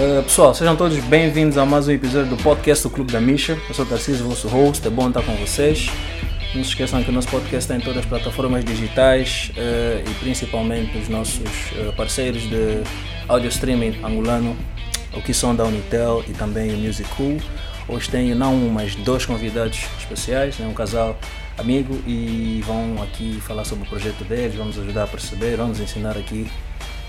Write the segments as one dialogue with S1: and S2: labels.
S1: Uh, pessoal, sejam todos bem-vindos a mais um episódio do podcast do Clube da Misha. Eu sou Tarcísio, vosso host, é bom estar com vocês. Não se esqueçam que o nosso podcast está em todas as plataformas digitais uh, e principalmente nos nossos uh, parceiros de audio streaming angolano, o que são da Unitel e também o Music Cool. Hoje tenho não um, mas dois convidados especiais, né? um casal amigo e vão aqui falar sobre o projeto deles, vamos ajudar a perceber, vamos ensinar aqui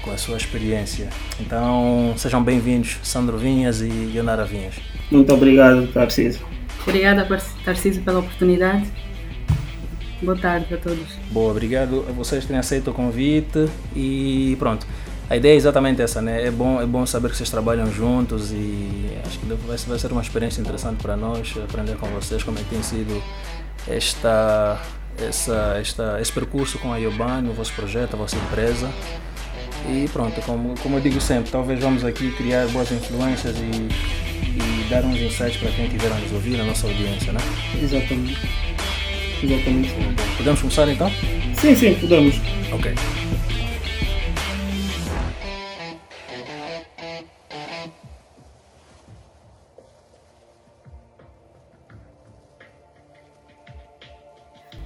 S1: com a sua experiência. Então sejam bem-vindos Sandro Vinhas e Yonara Vinhas.
S2: Muito obrigado, Tarcísio.
S3: Obrigada, Tarcísio, pela oportunidade. Boa tarde a todos.
S1: Boa, obrigado a vocês terem aceito o convite e pronto. A ideia é exatamente essa, né? É bom, é bom saber que vocês trabalham juntos e acho que vai, vai ser uma experiência interessante para nós aprender com vocês como é que tem sido esta, essa, esta, esse percurso com a Ioban, o vosso projeto, a vossa empresa. E pronto, como, como eu digo sempre, talvez vamos aqui criar boas influências e, e dar uns insights para quem estiver a nos ouvir, a nossa audiência, né?
S2: Exatamente. Exatamente.
S1: Podemos começar então?
S2: Sim, sim, podemos.
S1: Ok.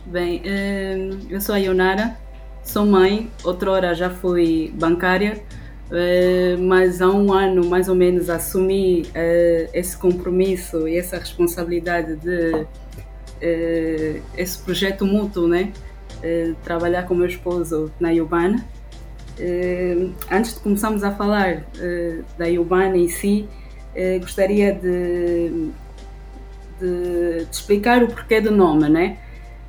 S3: Bem, eh, eu sou a Ionara, sou mãe, outrora já fui bancária, eh, mas há um ano mais ou menos assumi eh, esse compromisso e essa responsabilidade de esse projeto mútuo, né? Trabalhar com meu esposo na Iubana. Antes de começarmos a falar da Iubana em si, gostaria de, de, de explicar o porquê do nome, né?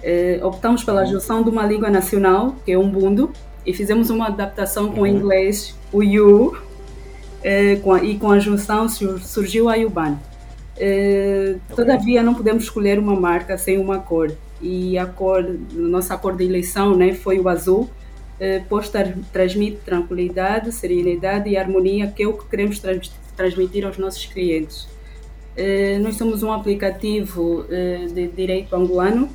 S3: Eh, optamos pela junção de uma língua nacional, que é o Ubuntu, e fizemos uma adaptação com o uhum. inglês, o You, eh, com a, e com a junção surgiu a Yuban. Eh, todavia, não podemos escolher uma marca sem uma cor, e a cor, nossa cor de eleição né, foi o azul, pois transmite tranquilidade, serenidade e harmonia, que é o que queremos trans transmitir aos nossos clientes. Nós somos um aplicativo de direito angolano,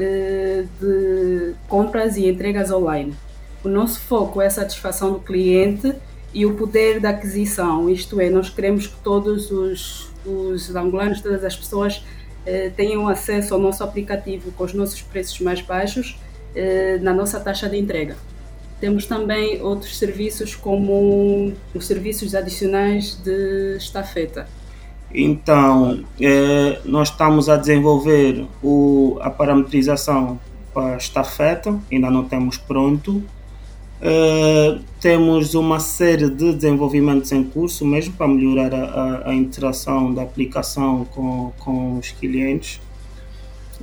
S3: eh, de compras e entregas online. O nosso foco é a satisfação do cliente e o poder da aquisição, isto é, nós queremos que todos os, os angolanos, todas as pessoas eh, tenham acesso ao nosso aplicativo com os nossos preços mais baixos eh, na nossa taxa de entrega. Temos também outros serviços como os serviços adicionais de estafeta
S2: então, é, nós estamos a desenvolver o, a parametrização para estafeta, ainda não temos pronto. É, temos uma série de desenvolvimentos em curso mesmo para melhorar a, a, a interação da aplicação com, com os clientes.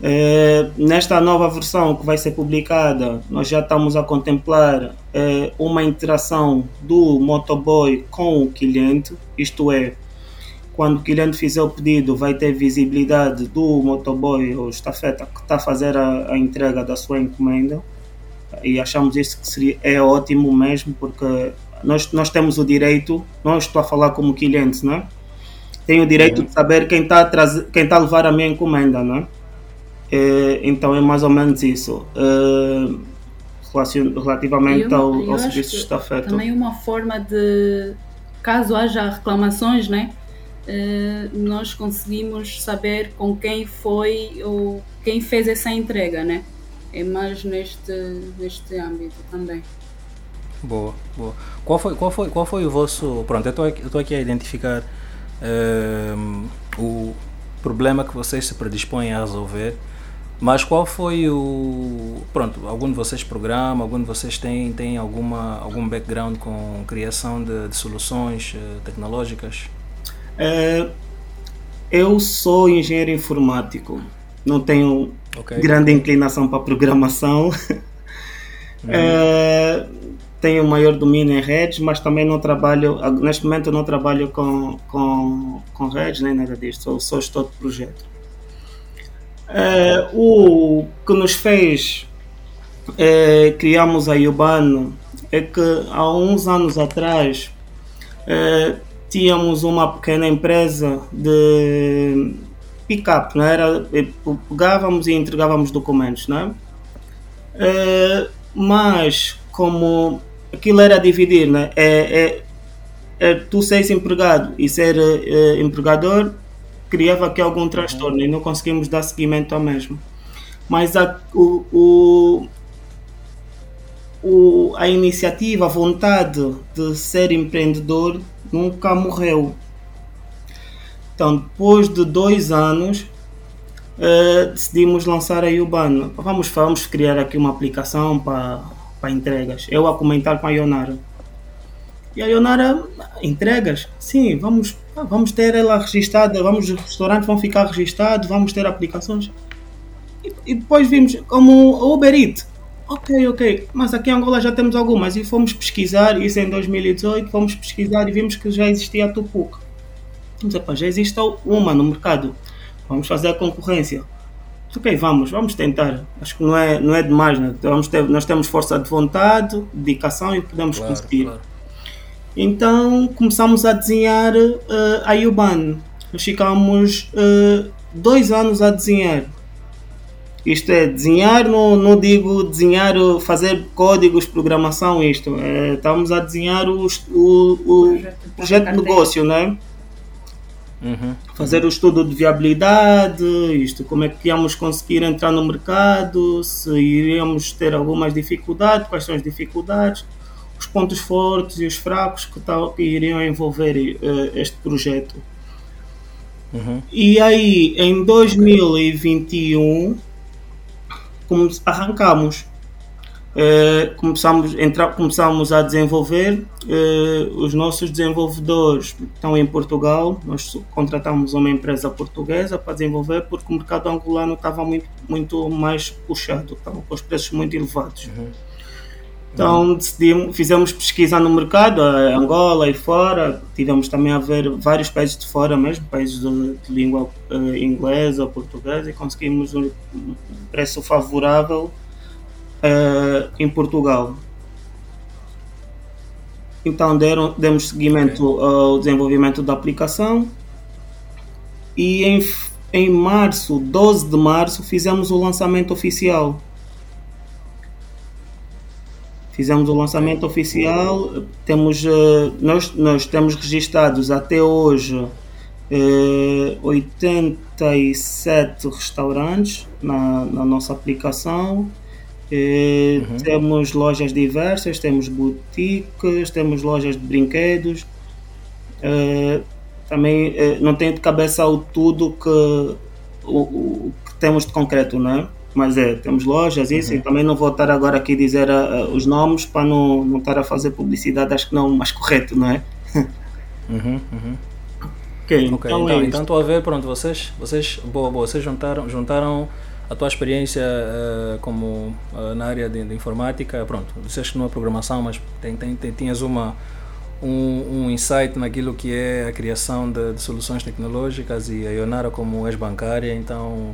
S2: É, nesta nova versão que vai ser publicada, nós já estamos a contemplar é, uma interação do motoboy com o cliente, isto é, quando o cliente fizer o pedido, vai ter visibilidade do motoboy ou estafeta que está a fazer a, a, entrega da sua encomenda. E achamos isso que seria, é ótimo mesmo, porque nós, nós temos o direito, não estou a falar como cliente, né? Tenho o direito uhum. de saber quem está a, quem está a levar a minha encomenda, né? É, então é mais ou menos isso. É, relativamente
S3: eu,
S2: ao,
S3: eu
S2: ao serviço de estafeta.
S3: Também uma forma de, caso haja reclamações, né? Eh, nós conseguimos saber com quem foi ou quem fez essa entrega, né? É mais neste, neste âmbito também.
S1: Boa, boa. Qual foi, qual foi, qual foi o vosso. Pronto, eu estou aqui, a identificar ehm, o problema que vocês se predispõem a resolver, mas qual foi o. Pronto, algum de vocês programa, algum de vocês tem, tem alguma, algum background com criação de, de soluções uh, tecnológicas?
S2: É, eu sou engenheiro informático, não tenho okay. grande inclinação para programação. Uhum. Tenho maior domínio em redes, mas também não trabalho, neste momento não trabalho com, com, com redes nem nada disso, sou, sou gestor de projeto. É, o que nos fez é, criamos a Urbano é que há uns anos atrás tínhamos uma pequena empresa de pick-up, não é? era? Pegávamos e entregávamos documentos, não é? Uh, mas como aquilo era dividir, né? É, é, é, tu seres empregado e ser uh, empregador criava aqui algum transtorno e não conseguimos dar seguimento ao mesmo. Mas a, o, o, o, a iniciativa, a vontade de ser empreendedor nunca morreu. Então, depois de dois anos, uh, decidimos lançar a Urbano. Vamos, vamos criar aqui uma aplicação para, para entregas. Eu a comentar com a Ionara. E a Ionara, entregas? Sim, vamos, vamos ter ela registrada, vamos, os restaurantes vão ficar registrados, vamos ter aplicações. E, e depois vimos como o Uber Eats. Ok, ok, mas aqui em Angola já temos algumas e fomos pesquisar, isso em 2018, fomos pesquisar e vimos que já existia a Tupuc. Dizer, já existe uma no mercado, vamos fazer a concorrência. Ok, vamos, vamos tentar. Acho que não é, não é demais, né? vamos ter, nós temos força de vontade, dedicação e podemos claro, conseguir. Claro. Então começamos a desenhar uh, a Yuban. Nós ficámos uh, dois anos a desenhar. Isto é, desenhar, não, não digo desenhar, fazer códigos, programação, isto. É, estamos a desenhar os, o, o projeto de negócio, né? Uhum. Fazer o estudo de viabilidade, isto, como é que íamos conseguir entrar no mercado, se iríamos ter algumas dificuldades, quais são as dificuldades os pontos fortes e os fracos que, tal, que iriam envolver uh, este projeto. Uhum. E aí, em 2021, como arrancamos. Uh, começamos, entrar, começamos a desenvolver. Uh, os nossos desenvolvedores estão em Portugal. Nós contratamos uma empresa portuguesa para desenvolver porque o mercado angolano estava muito, muito mais puxado, estava com os preços muito elevados. Uhum. Então decidimos, fizemos pesquisa no mercado, Angola e fora, tivemos também a ver vários países de fora mesmo, países de, de língua uh, inglesa, portuguesa, e conseguimos um preço favorável uh, em Portugal. Então deram, demos seguimento ao desenvolvimento da aplicação. E em, em março, 12 de março, fizemos o lançamento oficial fizemos o lançamento oficial, temos, eh, nós, nós temos registados até hoje 87 eh, restaurantes na, na nossa aplicação. Eh, uhum. Temos lojas diversas, temos boutiques, temos lojas de brinquedos. também não tenho de cabeça o tudo que, o, o que temos de concreto, não é? Mas é, temos lojas, isso, uhum. e também não vou estar agora aqui a dizer uh, os nomes para não, não estar a fazer publicidade, acho que não mais correto, não é?
S1: Uhum, uhum. Ok, okay então, então, é então estou a ver, pronto, vocês, vocês, boa, boa, vocês juntaram, juntaram a tua experiência uh, como uh, na área de, de, informática, pronto, disseste que não é programação, mas tem, tem, tem, tinhas uma, um, um insight naquilo que é a criação de, de soluções tecnológicas e a Ionara como ex-bancária, então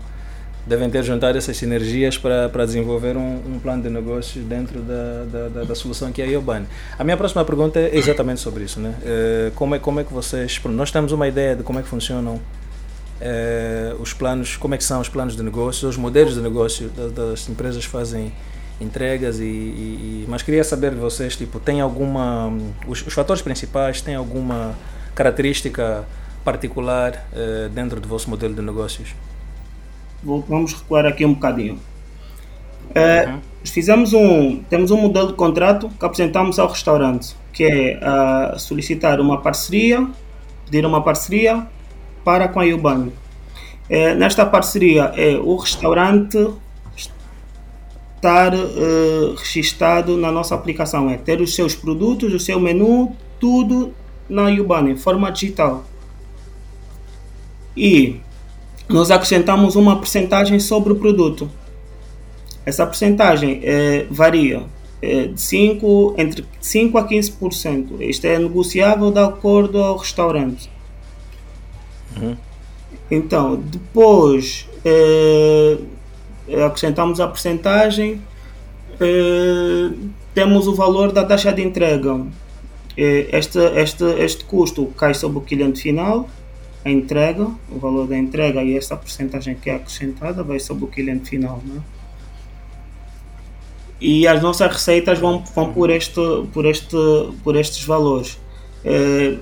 S1: devem ter juntado essas sinergias para, para desenvolver um, um plano de negócios dentro da, da, da, da, solução que é a Iobane. A minha próxima pergunta é exatamente sobre isso. Né? Uh, como, é, como é que vocês... Nós temos uma ideia de como é que funcionam uh, os planos, como é que são os planos de negócio, os modelos de negócio das, das empresas fazem entregas e, e, mas queria saber de vocês tipo tem alguma os, os fatores principais têm alguma característica particular uh, dentro do vosso modelo de negócios
S2: vamos recuar aqui um bocadinho. É, uhum. Fizemos um, temos um modelo de contrato que apresentamos ao restaurante, que é uh, solicitar uma parceria, pedir uma parceria para com a Urbano. É, nesta parceria é o restaurante estar uh, registado na nossa aplicação, é ter os seus produtos, o seu menu, tudo na Urbano, em forma digital. E nós acrescentamos uma porcentagem sobre o produto. Essa porcentagem é, varia é, de 5, entre 5 a 15%. Isto é negociável de acordo ao restaurante. Uhum. Então, depois é, acrescentamos a porcentagem, temos o valor da taxa de entrega. Este, este, este custo cai sobre o cliente final a entrega, o valor da entrega e essa porcentagem que é acrescentada vai sobre o cliente final, né? E as nossas receitas vão, vão por, este, por, este, por estes valores. é,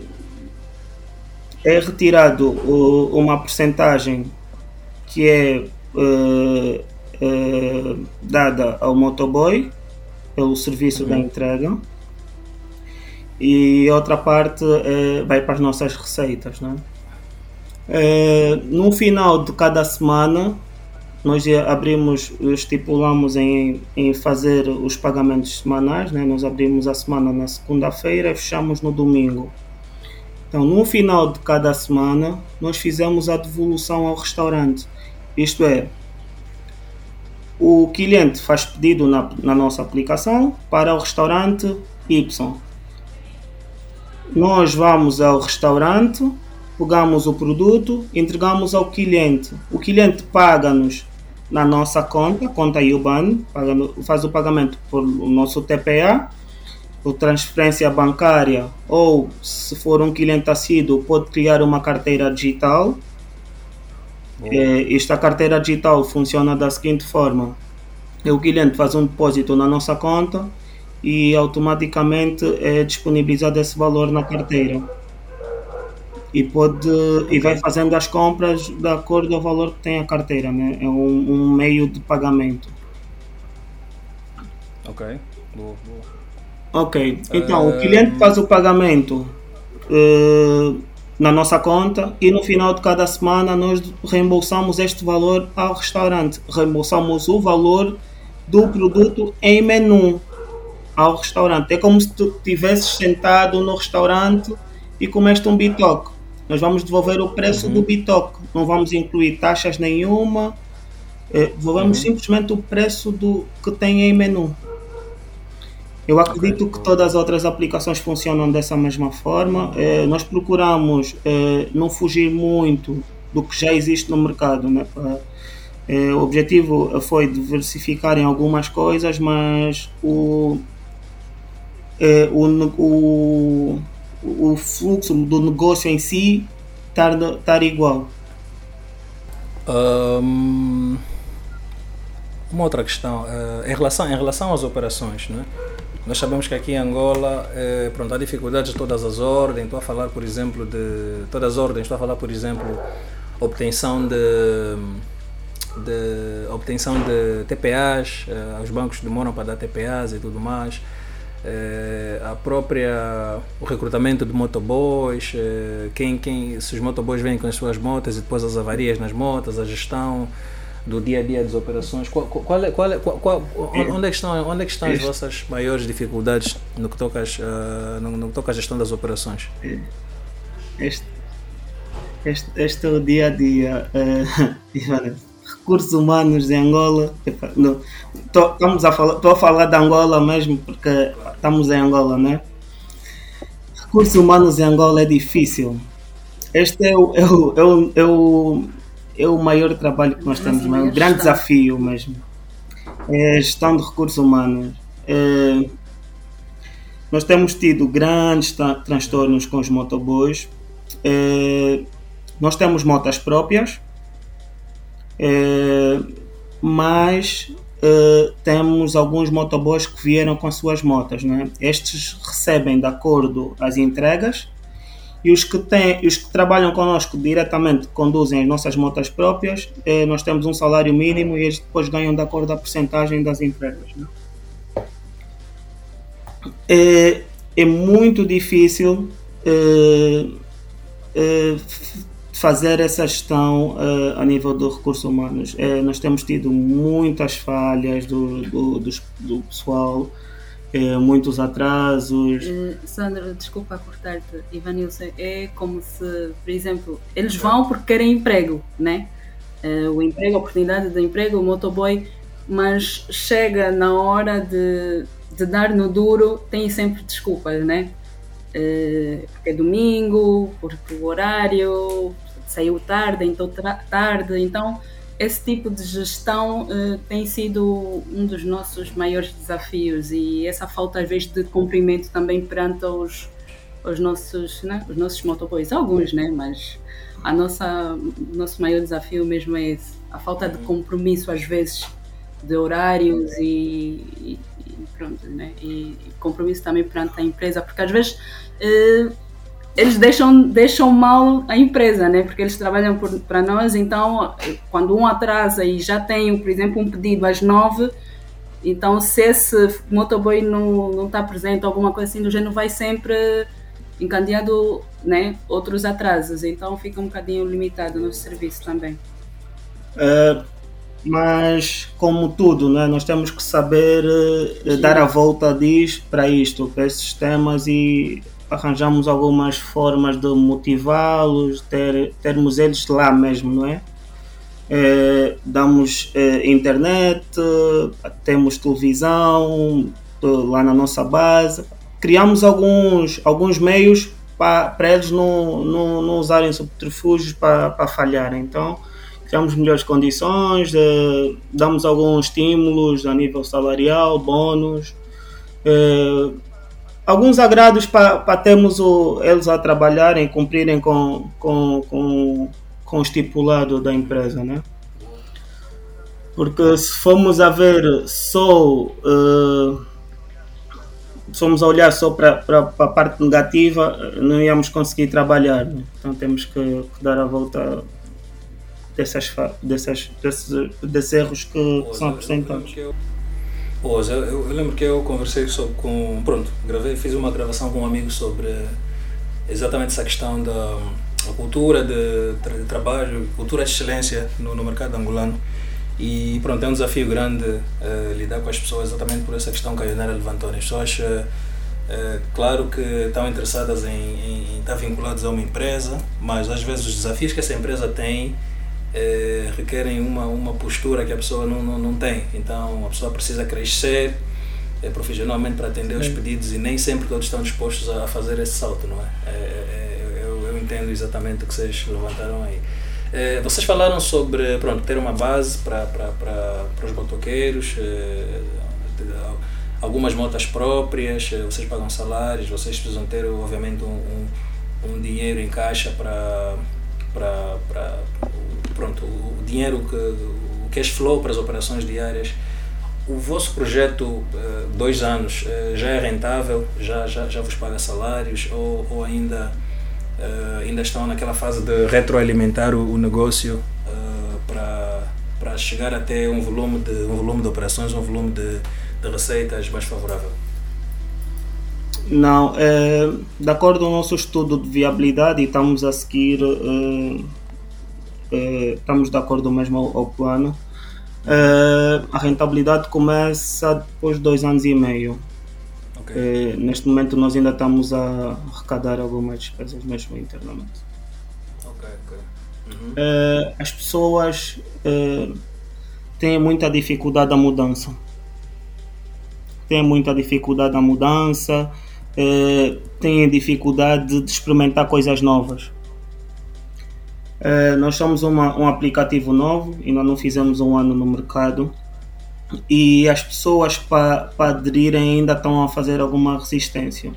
S2: é retirado uma porcentagem que é uh, uh, dada ao motoboy pelo serviço uhum. da entrega e outra parte uh, vai para as nossas receitas. Né? no final de cada semana nós abrimos, estipulamos em, em fazer os pagamentos semanais, né? nós abrimos a semana na segunda-feira e fechamos no domingo. Então, no final de cada semana, nós fizemos a devolução ao restaurante. Isto é, o cliente faz pedido na, na nossa aplicação para o restaurante Y. Nós vamos ao restaurante, pegamos o produto, entregamos ao cliente. O cliente paga-nos na nossa conta, conta IUBAN, faz o pagamento por o nosso TPA, por transferência bancária, ou se for um cliente assíduo, pode criar uma carteira digital. É, esta carteira digital funciona da seguinte forma: o cliente faz um depósito na nossa conta e automaticamente é disponibilizado esse valor na carteira e pode e vai fazendo as compras de acordo ao valor que tem a carteira, né? É um, um meio de pagamento.
S1: Ok, boa, boa.
S2: Ok, então uh... o cliente faz o pagamento uh, na nossa conta e no final de cada semana nós reembolsamos este valor ao restaurante. Reembolsamos o valor do produto em menu ao restaurante. É como se tu estivesses sentado no restaurante e comeste um bitoque nós vamos devolver o preço uhum. do bitoque, não vamos incluir taxas nenhuma, é, devolvemos uhum. simplesmente o preço do que tem em menu. Eu acredito que todas as outras aplicações funcionam dessa mesma forma. É, nós procuramos é, não fugir muito do que já existe no mercado. Né? É, o objetivo foi diversificar em algumas coisas, mas o, o, o, o fluxo do negócio em si estar, estar igual?
S1: Um, uma outra questão, uh, em, relação, em relação às operações, né? nós sabemos que aqui em Angola eh, pronto, há dificuldades de todas as ordens, estou a falar por exemplo de todas as ordens, estou a falar por exemplo obtenção de, de obtenção de TPAs, uh, os bancos demoram para dar TPAs e tudo mais é, a própria o recrutamento de motoboys, é, quem, quem, se os motoboys vêm com as suas motas e depois as avarias nas motas, a gestão do dia a dia das operações, qual, qual, é, qual, é, qual, qual onde, é que estão, onde é que estão as vossas maiores dificuldades no que toca, uh, no, no que toca à gestão das operações?
S2: Este, este, este é o dia a dia. Uh, recursos humanos em Angola. Estou a falar, a falar de Angola mesmo porque estamos em Angola, né? Recursos humanos em Angola é difícil. Este é o, é o, é o, é o, é o maior trabalho que nós temos, é o grande desafio mesmo. É a gestão de recursos humanos. É, nós temos tido grandes transtornos com os motoboys. É, nós temos motas próprias, é, mas é, temos alguns motoboys que vieram com as suas motas. Né? Estes recebem de acordo as entregas e os que, têm, os que trabalham connosco diretamente conduzem as nossas motas próprias. É, nós temos um salário mínimo e eles depois ganham de acordo a porcentagem das entregas. Né? É, é muito difícil é, fazer essa gestão uh, a nível dos recursos humanos. Uh, nós temos tido muitas falhas do, do, do, do pessoal, uh, muitos atrasos.
S3: Sandra, desculpa cortar-te, Ivanilson, é como se, por exemplo, eles vão porque querem emprego, né? o emprego, a oportunidade de emprego, o motoboy, mas chega na hora de, de dar no duro, tem sempre desculpas, né? porque é domingo, porque o horário, saiu tarde, então tarde. Então, esse tipo de gestão uh, tem sido um dos nossos maiores desafios. E essa falta, às vezes, de cumprimento também perante os, os nossos, né, os nossos motoboys, alguns, né, mas a nossa, o nosso maior desafio mesmo é esse, a falta de compromisso, às vezes, de horários e, e, pronto, né, e, compromisso também perante a empresa, porque às vezes uh, eles deixam, deixam mal a empresa, né? Porque eles trabalham para nós, então quando um atrasa e já tem, por exemplo, um pedido às nove, então se esse motoboy não está presente, alguma coisa assim do gênero, vai sempre encadeado né, outros atrasos. Então fica um bocadinho limitado no serviço também.
S2: É, mas como tudo, né, nós temos que saber uh, dar a volta diz para isto, para esses temas e arranjamos algumas formas de motivá-los, ter, termos eles lá mesmo, não é? é damos é, internet, temos televisão lá na nossa base, criamos alguns, alguns meios para, eles não, não, não usarem subterfúgios para, falhar. Então, criamos melhores condições, eh, damos alguns estímulos a nível salarial, bônus, eh, alguns agrados para, para termos o, eles a trabalharem, cumprirem com, com, com, com o estipulado da empresa, né? Porque se formos a ver só uh, somos a olhar só para a parte negativa, não íamos conseguir trabalhar. Né? Então temos que, que, dar a volta dessas, dessas, desses, desses erros que, são apresentados.
S1: Hoje, eu, eu, lembro que eu conversei sobre, com. Pronto, gravei, fiz uma gravação com um amigo sobre exatamente essa questão da cultura de, de trabalho, cultura de excelência no, no mercado angolano. E pronto, é um desafio grande uh, lidar com as pessoas exatamente por essa questão que a Ionera levantou. As pessoas, uh, claro que estão interessadas em, em, em, estar vinculadas a uma empresa, mas às vezes os desafios que essa empresa tem requerem uma, uma postura que a pessoa não, não, não tem. Então a pessoa precisa crescer profissionalmente para atender os pedidos e nem sempre todos estão dispostos a fazer esse salto, não é? é, é eu, eu entendo exatamente o que vocês levantaram aí. É, vocês falaram sobre pronto, ter uma base para, para, para, para os motoqueiros, é, algumas motas próprias, é, vocês pagam salários, vocês precisam ter, obviamente, um, um, um dinheiro em caixa para, para, para pronto, o dinheiro, que, o cash flow para as operações diárias. O vosso projeto, dois anos, já é rentável? Já, já, já vos paga salários? Ou, ou ainda uh, ainda estão naquela fase de retroalimentar o, negócio para, para chegar até um volume, de, um volume de operações, um volume de, de receitas mais favorável?
S2: Não, é, de acordo com o nosso estudo de viabilidade, estamos a seguir, é, é, estamos de acordo mesmo ao, ao plano. a rentabilidade começa depois de dois anos e meio. Okay. Eh, neste momento nós ainda estamos a arrecadar algumas despesas mesmo internamente.
S1: Ok, ok. Uhum.
S2: Eh, as pessoas eh, têm muita dificuldade da mudança. Têm muita dificuldade da mudança, têm dificuldade de experimentar coisas novas. Nós somos uma, um aplicativo novo, ainda não fizemos um ano no mercado e as pessoas para pa aderirem ainda estão a fazer alguma resistência.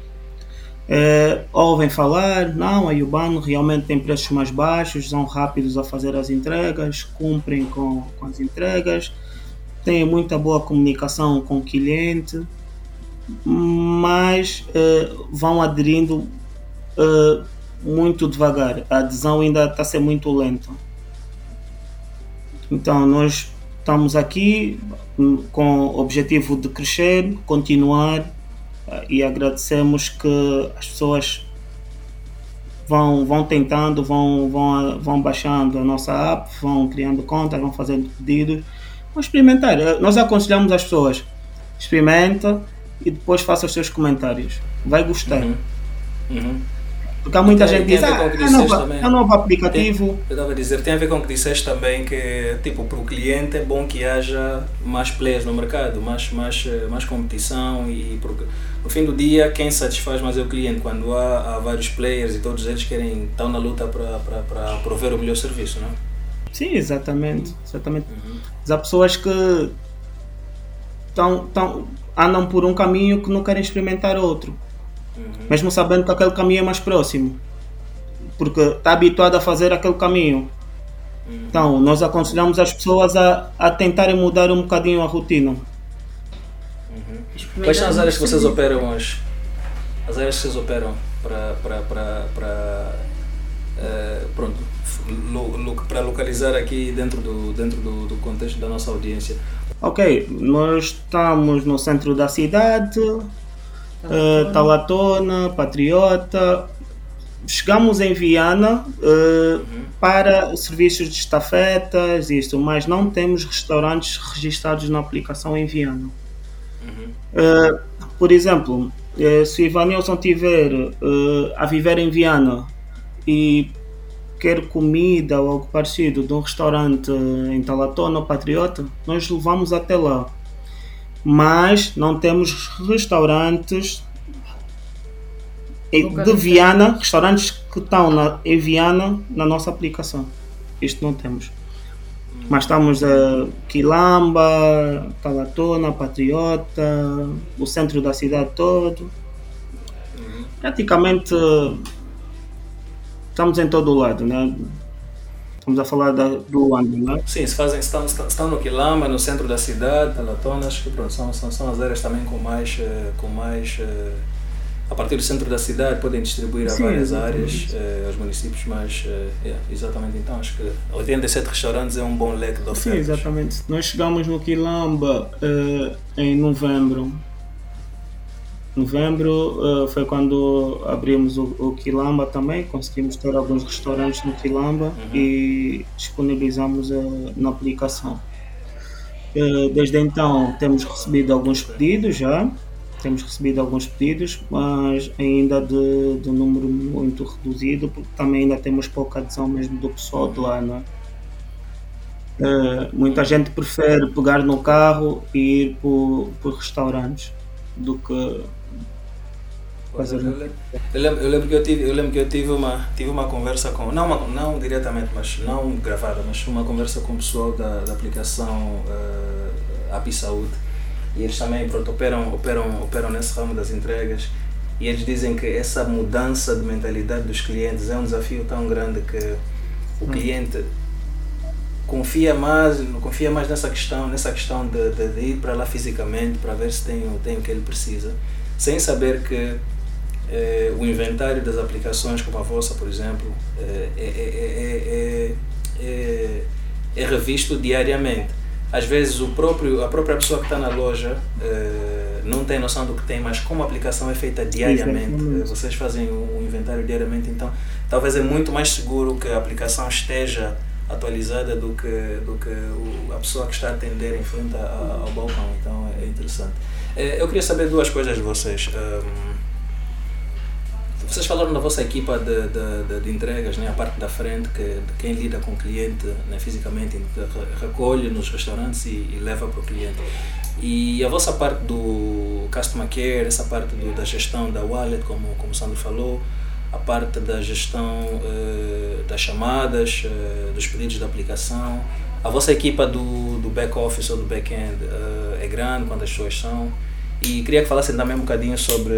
S2: É, ouvem falar, não, a Ubano realmente tem preços mais baixos, são rápidos a fazer as entregas, cumprem com, com as entregas, têm muita boa comunicação com o cliente, mas é, vão aderindo muito devagar. A adesão ainda está a ser muito lenta. Então, nós estamos aqui com o objetivo de crescer, continuar eh, e agradecemos que as pessoas vão, vão tentando, vão, vão, vão baixando a nossa app, vão criando contas, vão fazendo pedidos, vão experimentar. Eh, nós aconselhamos as pessoas, experimenta e depois faça os seus comentários. Vai gostar. Uhum. Uhum. Porque há muita tem, gente que diz, ah, é novo, é novo aplicativo. Tem,
S1: eu estava a dizer, tem a ver com o que disseste também, que tipo, para o cliente é bom que haja mais players no mercado, mais, mais, mais competição e porque no fim do dia quem satisfaz mais é o cliente, quando há, há vários players e todos eles querem, estão na luta para, prover o melhor serviço, não é?
S2: Sim, exatamente. exatamente. Uhum. Há pessoas que estão, estão, andam por um caminho que não querem experimentar outro uhum. mesmo sabendo que aquele caminho é mais próximo, porque está habituado a fazer aquele caminho. Uhum. Então, nós aconselhamos as pessoas a, a tentarem mudar um bocadinho a rotina.
S1: Uhum. Quais são as áreas que vocês operam hoje? As áreas que vocês operam? para, para, para, para uh, pronto, lo, lo, para localizar aqui dentro, do, dentro do, do contexto da nossa audiência.
S2: Ok, nós estamos no centro da cidade, uh, Talatona Patriota. Chegamos em Viana uh, uhum. para serviços de estafetas, isto, mas não temos restaurantes registrados na aplicação em Viana. Uhum. Uh, por exemplo, se o Ivanilson estiver a viver em Viana e quer comida ou algo parecido de um restaurante em Talatona ou Patriota, nós levamos até lá. Mas não temos restaurantes de Viana, restaurantes que estão na, em Viana na nossa aplicação. Isto não temos. Mas estamos a Quilamba, Talatona, Patriota, o centro da cidade todo. Praticamente estamos em todo o lado, né? Estamos a falar da, do Luanda, né?
S1: Sim, se fazem, estão, estão no Quilamba, no centro da cidade, Talatona, acho que pronto, são, são, são as áreas também com mais, eh, com mais eh, a partir do centro da cidade podem distribuir a várias áreas uh, aos municípios, mas uh, yeah, exatamente então acho que 87 restaurantes é um bom leque de ofertas.
S2: Sim, exatamente. Nós chegamos no Quilamba uh, em novembro Novembro uh, foi quando abrimos o, o, Quilamba também, conseguimos ter alguns restaurantes no Quilamba uhum. e disponibilizamos uh, na aplicação. Uh, desde então temos recebido alguns pedidos já, temos recebido alguns pedidos, mas ainda de, de número muito reduzido, porque também ainda temos pouca adesão mesmo do pessoal de lá, não é? muita gente prefere pegar no carro e ir por, por restaurantes do que
S1: eu, lembro, eu, lembro, que eu tive, eu lembro que eu tive uma, tive uma conversa com, não, uma, não diretamente, mas não gravada, mas uma conversa com o pessoal da, da aplicação uh, API Saúde. E eles também pronto, operam, operam, operam nesse ramo das entregas. E eles dizem que essa mudança de mentalidade dos clientes é um desafio tão grande que o hum. cliente confia mais, confia mais nessa questão, nessa questão de, de, de ir para lá fisicamente para ver se tem, tem o que ele precisa, sem saber que é, o inventário das aplicações como a vossa, por exemplo, é, é, é, é revisto diariamente. Às vezes o próprio, a própria pessoa que está na loja não tem noção do que tem, mas como a aplicação é feita diariamente, vocês fazem o inventário diariamente, então talvez é muito mais seguro que a aplicação esteja atualizada do que, do que o, a pessoa que está a atender em frente ao balcão. Então é interessante. Eu queria saber duas coisas de vocês. Um, vocês falaram na vossa equipa de, de, de, de, entregas, né? a parte da frente, que, de quem lida com o cliente né? fisicamente, recolhe nos restaurantes e, e leva para o cliente. E a vossa parte do customer care, essa parte do, da gestão da wallet, como, como o Sandro falou, a parte da gestão uh, das chamadas, uh, dos pedidos de aplicação, a vossa equipa do, do back office ou do back-end uh, é grande, quantas pessoas são? E queria que falassem também um bocadinho sobre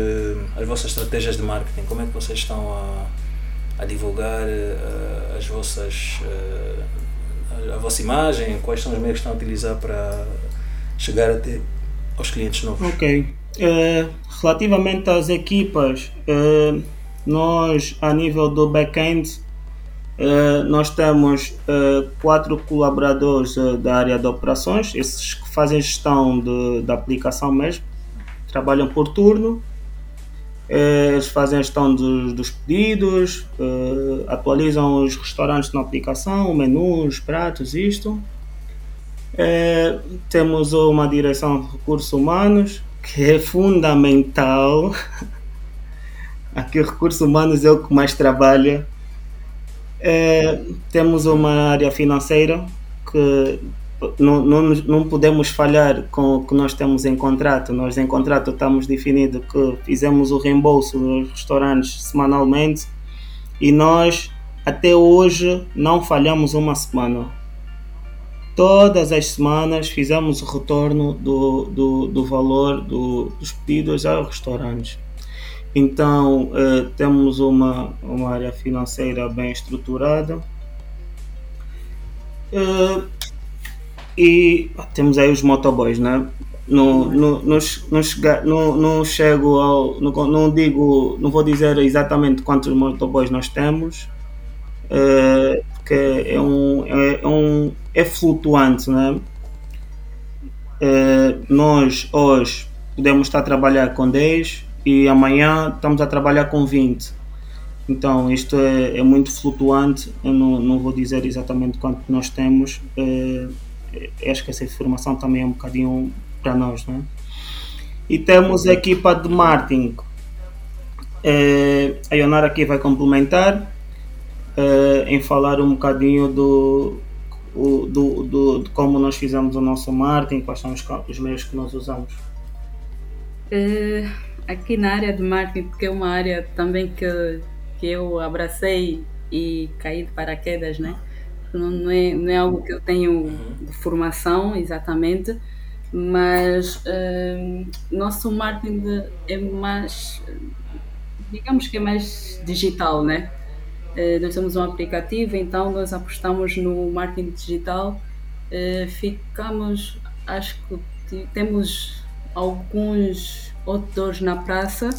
S1: as vossas estratégias de marketing, como é que vocês estão a, a divulgar uh, as vossas, uh, a vossa imagem, quais são os meios que estão a utilizar para chegar até aos clientes novos.
S2: Ok. Uh, relativamente às equipas, nós a nível do back-end nós temos quatro colaboradores da área de operações, esses que fazem gestão de, da aplicação mesmo trabalham por turno, eles fazem gestão dos, dos pedidos, atualizam os restaurantes na aplicação, o menu, os pratos, isto. Temos uma direção de recursos humanos que é fundamental. Aqui, recursos humanos é o que mais trabalha. É, temos uma área financeira que não, não, não podemos falhar com o que nós temos em contrato. Nós em contrato estamos definido que fizemos o reembolso dos restaurantes semanalmente e nós até hoje não falhamos uma semana. Todas as semanas fizemos o retorno do, do, do valor do, dos pedidos aos restaurantes. Então eh, temos uma, uma área financeira bem estruturada. Eh, e temos aí os motoboys, né? não, não, chego ao. Não, não digo. Não vou dizer exatamente quantos motoboys nós temos, uh, porque é um, é, é, um. é flutuante, né? Uh, nós hoje podemos estar a trabalhar com 10 e amanhã estamos a trabalhar com 20. Então isto é, é muito flutuante, eu não, não vou dizer exatamente quanto nós temos. Uh, acho que essa informação também é um bocadinho para nós. Né? E temos a equipa de marketing. É, a Ionara aqui vai complementar é, em falar um bocadinho do, do, do, de como nós fizemos o nosso marketing, quais são os, os meios que nós usamos.
S3: É, aqui na área de marketing, porque é uma área também que, que eu abracei e caí de paraquedas, né? Não, não, é, não é algo que eu tenho de formação exatamente, mas uh, nosso marketing é mais, digamos que é mais digital, né? Uh, nós temos um aplicativo, então nós apostamos no marketing digital, uh, ficamos, acho que temos alguns outdoors na praça,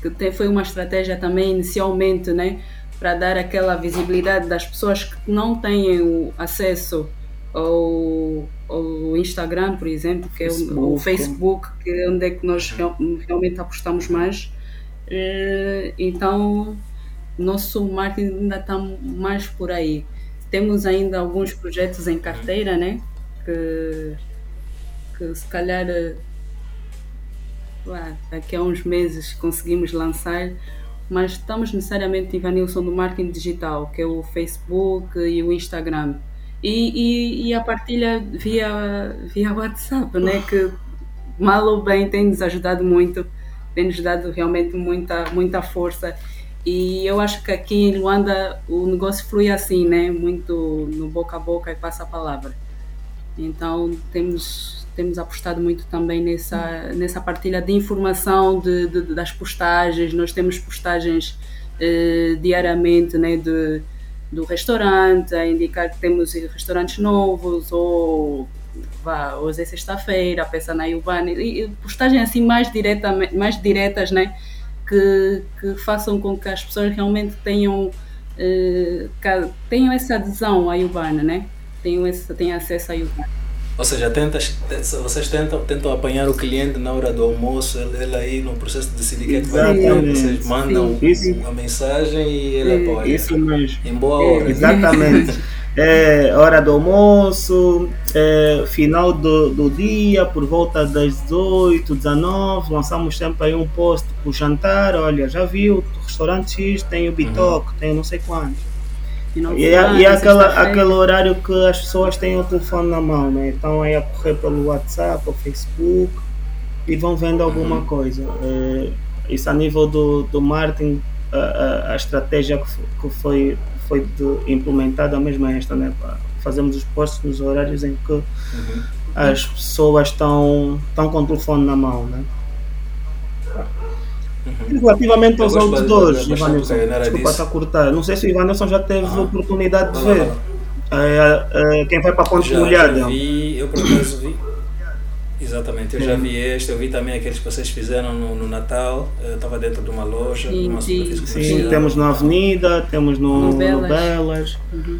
S3: que foi uma estratégia também inicialmente, né? Para dar aquela visibilidade das pessoas que não têm o acesso ao, ao Instagram, por exemplo, que é o, o Facebook, que é onde é que nós realmente apostamos mais. Eh, então, nosso marketing ainda está mais por aí. Temos ainda alguns projetos em carteira, né? Que, que se calhar daqui a uns meses conseguimos lançar, mas estamos necessariamente, Ivanilson, no marketing digital, que é o Facebook e o Instagram. E, e, e, a partilha via, via WhatsApp, né? que mal ou bem tem nos ajudado muito, tem nos dado realmente muita, muita força. E eu acho que aqui em Luanda o negócio flui assim, né? Muito no boca a boca e passa a palavra. Então temos, temos apostado muito também nessa, nessa partilha de informação de, de das postagens. Nós temos postagens eh, diariamente né? de, do restaurante, a indicar que temos restaurantes novos ou vá, hoje é sexta-feira, peça na Iubana, e postagem assim mais, direta, mais diretas, né? Que, que façam com que as pessoas realmente tenham, eh, tenham essa adesão à Iubana, né? Tenham, esse, tenham acesso à Iubana.
S1: Ou seja, tentas, vocês tentam, tentam apanhar o cliente na hora do almoço, ele, ele aí no processo de decidir que é que vai comer, vocês mandam Sim. uma mensagem e ele apoia.
S2: Isso mesmo.
S1: Em boa hora.
S2: Exatamente. é, hora do almoço, é, final do, do dia, por volta das 18, 19, lançamos sempre aí um post para o jantar, olha, já viu, restaurante X tem o bitoque, uhum. tem não sei quantos e, é, e é aquela, aquele horário que as pessoas têm o telefone na mão, né? Estão aí a correr pelo WhatsApp ou Facebook e vão vendo alguma uhum. coisa. É, isso a nível do, do marketing, a, a, a estratégia que foi, foi de, implementada mesmo é esta, né? Fazemos os posts nos horários em que uhum. as pessoas estão, estão com o telefone na mão, né? Uhum. Relativamente aos outdoors, Ivanilson, desculpa estar a cortar. Não sei se o Ivanilson já teve ah. oportunidade de ver. É, é, quem vai para a Ponte já, Molhada.
S1: Eu vi, eu por acaso vi. Exatamente, eu já vi este, eu vi também aqueles que vocês fizeram no, no Natal, estava dentro de uma loja, sim, uma
S2: sim. sim temos na Avenida, temos no, no Belas. No Belas. Uhum.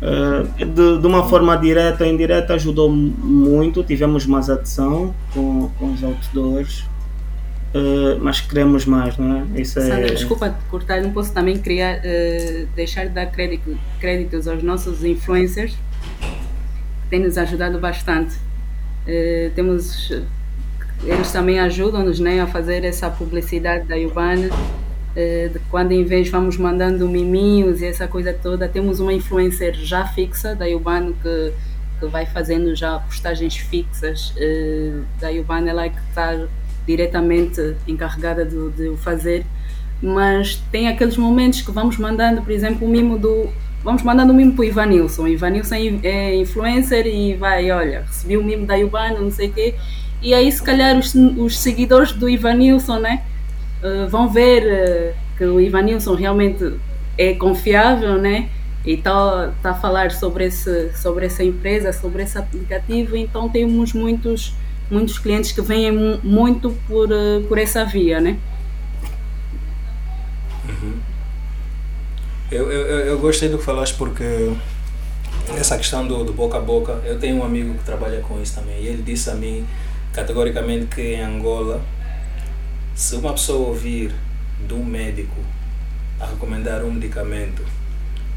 S2: Uh, de, de, uma forma direta ou indireta ajudou muito, tivemos mais adesão com, com os outdoors, Uh, mas queremos mais, não é?
S3: Isso é... Sandra, desculpa cortar, não posso também criar, uh, deixar de dar crédito, créditos aos nossos influencers, que têm nos ajudado bastante. Uh, temos, eles também ajudam-nos né, a fazer essa publicidade da Urbana, de quando em vez vamos mandando miminhos e essa coisa toda, temos uma influencer já fixa da Urbano que, que vai fazendo já postagens fixas da Urbana, ela é que está diretamente encarregada de, de o fazer, mas tem aqueles momentos que vamos mandando, por exemplo, o mimo do. Vamos mandando o mimo para o Ivanilson. O Ivanilson é influencer e vai, olha, recebi o mimo da Iubana, não sei o quê. E aí, se calhar, os, os seguidores do Ivanilson né, uh, vão ver uh, que o Ivanilson realmente é confiável, né? e está tá a falar sobre, esse, sobre essa empresa, sobre esse aplicativo, então temos muitos, muitos clientes que vêm muito por, eh, por essa via, né?
S1: Uhum. Eu, eu, eu gostei do que falaste porque essa questão do, do boca a boca, eu tenho um amigo que trabalha com isso também e ele disse a mim categoricamente que em Angola, se uma pessoa ouvir de um médico a recomendar um medicamento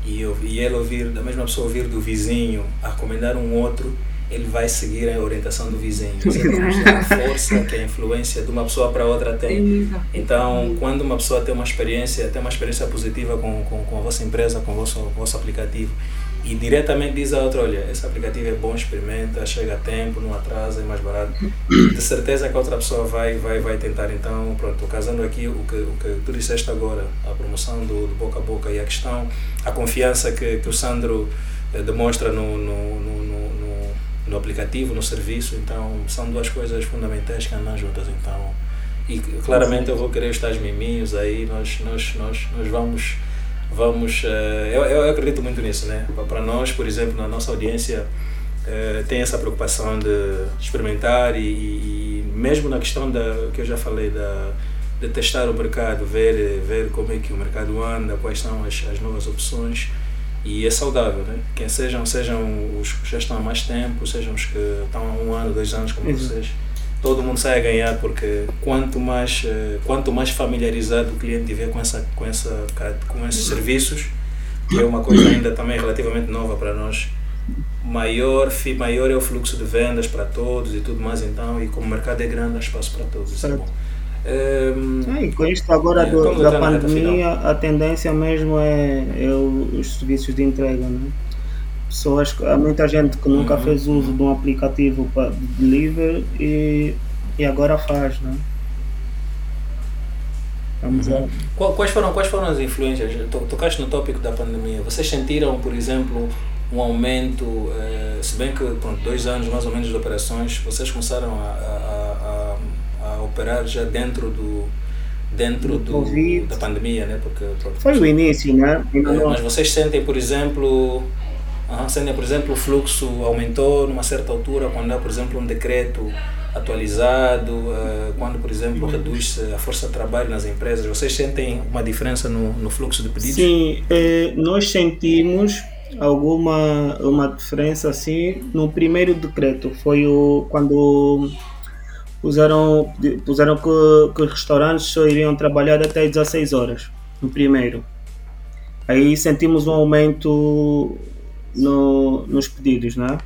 S1: e, eu, e ele ouvir, da mesma pessoa ouvir do vizinho a recomendar um outro, ele vai seguir a orientação do vizinho. Você a força que a influência de uma pessoa para outra tem. Então, quando uma pessoa tem uma experiência, tem uma experiência positiva com, com, com a vossa empresa, com o vosso, com o vosso aplicativo, e diretamente diz a outra, olha, esse aplicativo é bom, experimenta, chega a tempo, não atrasa, é mais barato. De certeza que a outra pessoa vai, vai, vai tentar. Então, pronto, casando aqui o que, o que tu disseste agora, a promoção do, do boca a boca e a questão, a confiança que, que o Sandro eh, demonstra no, no, no, no, aplicativo, no serviço, então são duas coisas fundamentais que andam juntas. Então, e claramente eu vou querer os miminhos aí, nós, nós, nós, nós vamos vamos. Uh, eu, eu acredito muito nisso, né? Para nós, por exemplo, na nossa audiência, uh, tem essa preocupação de experimentar e, e, mesmo na questão da que eu já falei da de testar o mercado, ver ver como é que o mercado anda, quais são as, as novas opções e é saudável, né? Quem sejam sejam os que já estão há mais tempo, sejam os que estão há um ano, dois anos como vocês todo mundo sai a ganhar porque quanto mais eh, quanto mais familiarizado o cliente tiver com essa com essa com esses serviços que é uma coisa ainda também relativamente nova para nós. Maior maior é o fluxo de vendas para todos e tudo mais então e como o mercado é grande há espaço para todos isso é bom
S2: um, ehm, e com isto agora é, do, da pandemia a tendência mesmo é, é os serviços de entrega né? pessoas, há muita gente que nunca uhum. fez uso de um aplicativo para de delivery e, e agora faz, né?
S1: Vamos uhum. Quais foram, quais foram as influências? Tocaste no tópico da pandemia. Vocês sentiram, por exemplo, um aumento, eh, se bem que pronto, dois anos mais ou menos de operações, vocês começaram a, a, operar já dentro do dentro do, do da pandemia, né? Porque
S2: pronto, foi o início, né?
S1: Mas vocês sentem, por exemplo, Uhum. Sendo, por exemplo, o fluxo aumentou numa certa altura quando há, por exemplo, um decreto atualizado, uh, quando, por exemplo, reduz a força de trabalho nas empresas. Vocês sentem uma diferença no, no fluxo de pedidos?
S2: Sim, eh, nós sentimos alguma uma diferença assim no primeiro decreto. Foi o, quando puseram, puseram que, que os restaurantes só iriam trabalhar até 16 horas, no primeiro. Aí sentimos um aumento no, nos pedidos, não é?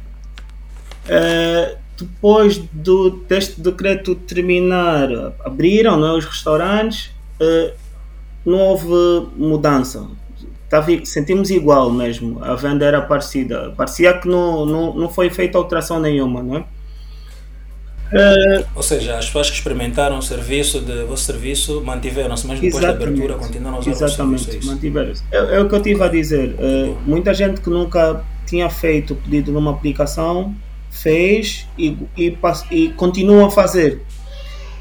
S2: Uh, depois do, deste decreto terminar, abriram é, os restaurantes, uh, não houve mudança. Tava, sentimos igual mesmo, a venda era parecida. Parecia que não, não, não foi feita alteração nenhuma, não é?
S1: Uh, Ou seja, as pessoas que experimentaram o serviço, de vosso serviço, mantiveram-se, mas depois da abertura continuaram a usar
S2: Exatamente, é mantiveram-se. É, é, o que eu estive a dizer. Uh, muita gente que nunca tinha feito o pedido numa aplicação fez e, e, e continua a fazer.